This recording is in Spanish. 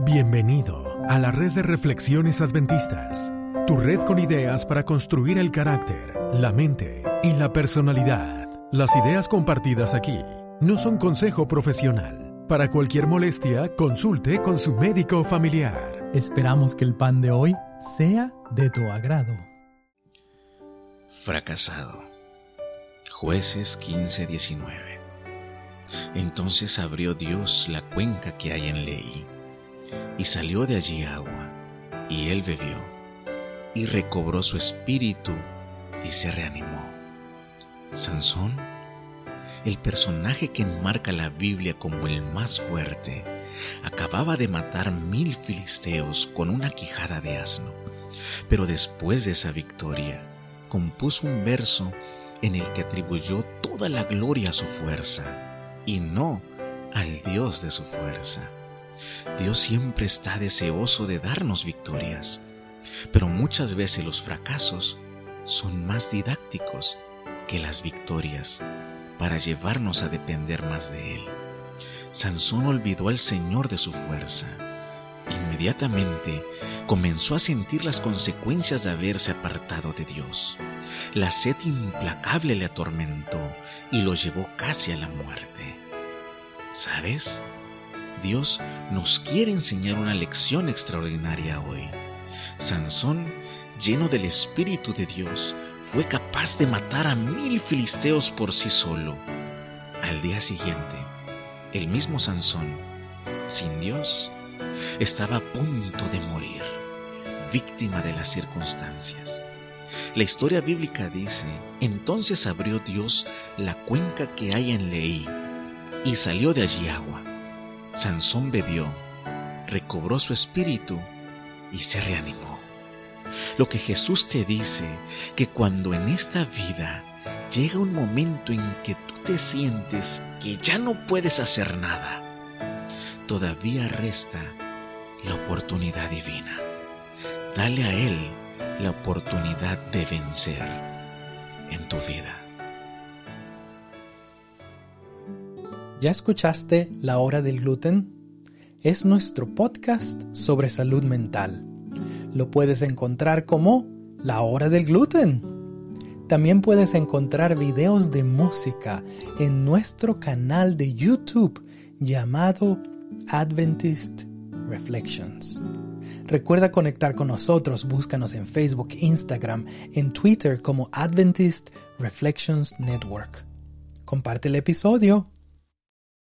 Bienvenido a la red de reflexiones adventistas, tu red con ideas para construir el carácter, la mente y la personalidad. Las ideas compartidas aquí no son consejo profesional. Para cualquier molestia, consulte con su médico familiar. Esperamos que el pan de hoy sea de tu agrado. Fracasado. Jueces 15:19. Entonces abrió Dios la cuenca que hay en Leí y salió de allí agua, y él bebió, y recobró su espíritu y se reanimó. Sansón, el personaje que enmarca la Biblia como el más fuerte, acababa de matar mil filisteos con una quijada de asno, pero después de esa victoria, compuso un verso en el que atribuyó toda la gloria a su fuerza, y no al Dios de su fuerza. Dios siempre está deseoso de darnos victorias, pero muchas veces los fracasos son más didácticos que las victorias para llevarnos a depender más de Él. Sansón olvidó al Señor de su fuerza. Inmediatamente comenzó a sentir las consecuencias de haberse apartado de Dios. La sed implacable le atormentó y lo llevó casi a la muerte. ¿Sabes? Dios nos quiere enseñar una lección extraordinaria hoy. Sansón, lleno del Espíritu de Dios, fue capaz de matar a mil filisteos por sí solo. Al día siguiente, el mismo Sansón, sin Dios, estaba a punto de morir, víctima de las circunstancias. La historia bíblica dice, entonces abrió Dios la cuenca que hay en Leí y salió de allí agua Sansón bebió, recobró su espíritu y se reanimó. Lo que Jesús te dice, que cuando en esta vida llega un momento en que tú te sientes que ya no puedes hacer nada, todavía resta la oportunidad divina. Dale a Él la oportunidad de vencer en tu vida. ¿Ya escuchaste La Hora del Gluten? Es nuestro podcast sobre salud mental. Lo puedes encontrar como La Hora del Gluten. También puedes encontrar videos de música en nuestro canal de YouTube llamado Adventist Reflections. Recuerda conectar con nosotros, búscanos en Facebook, Instagram, en Twitter como Adventist Reflections Network. Comparte el episodio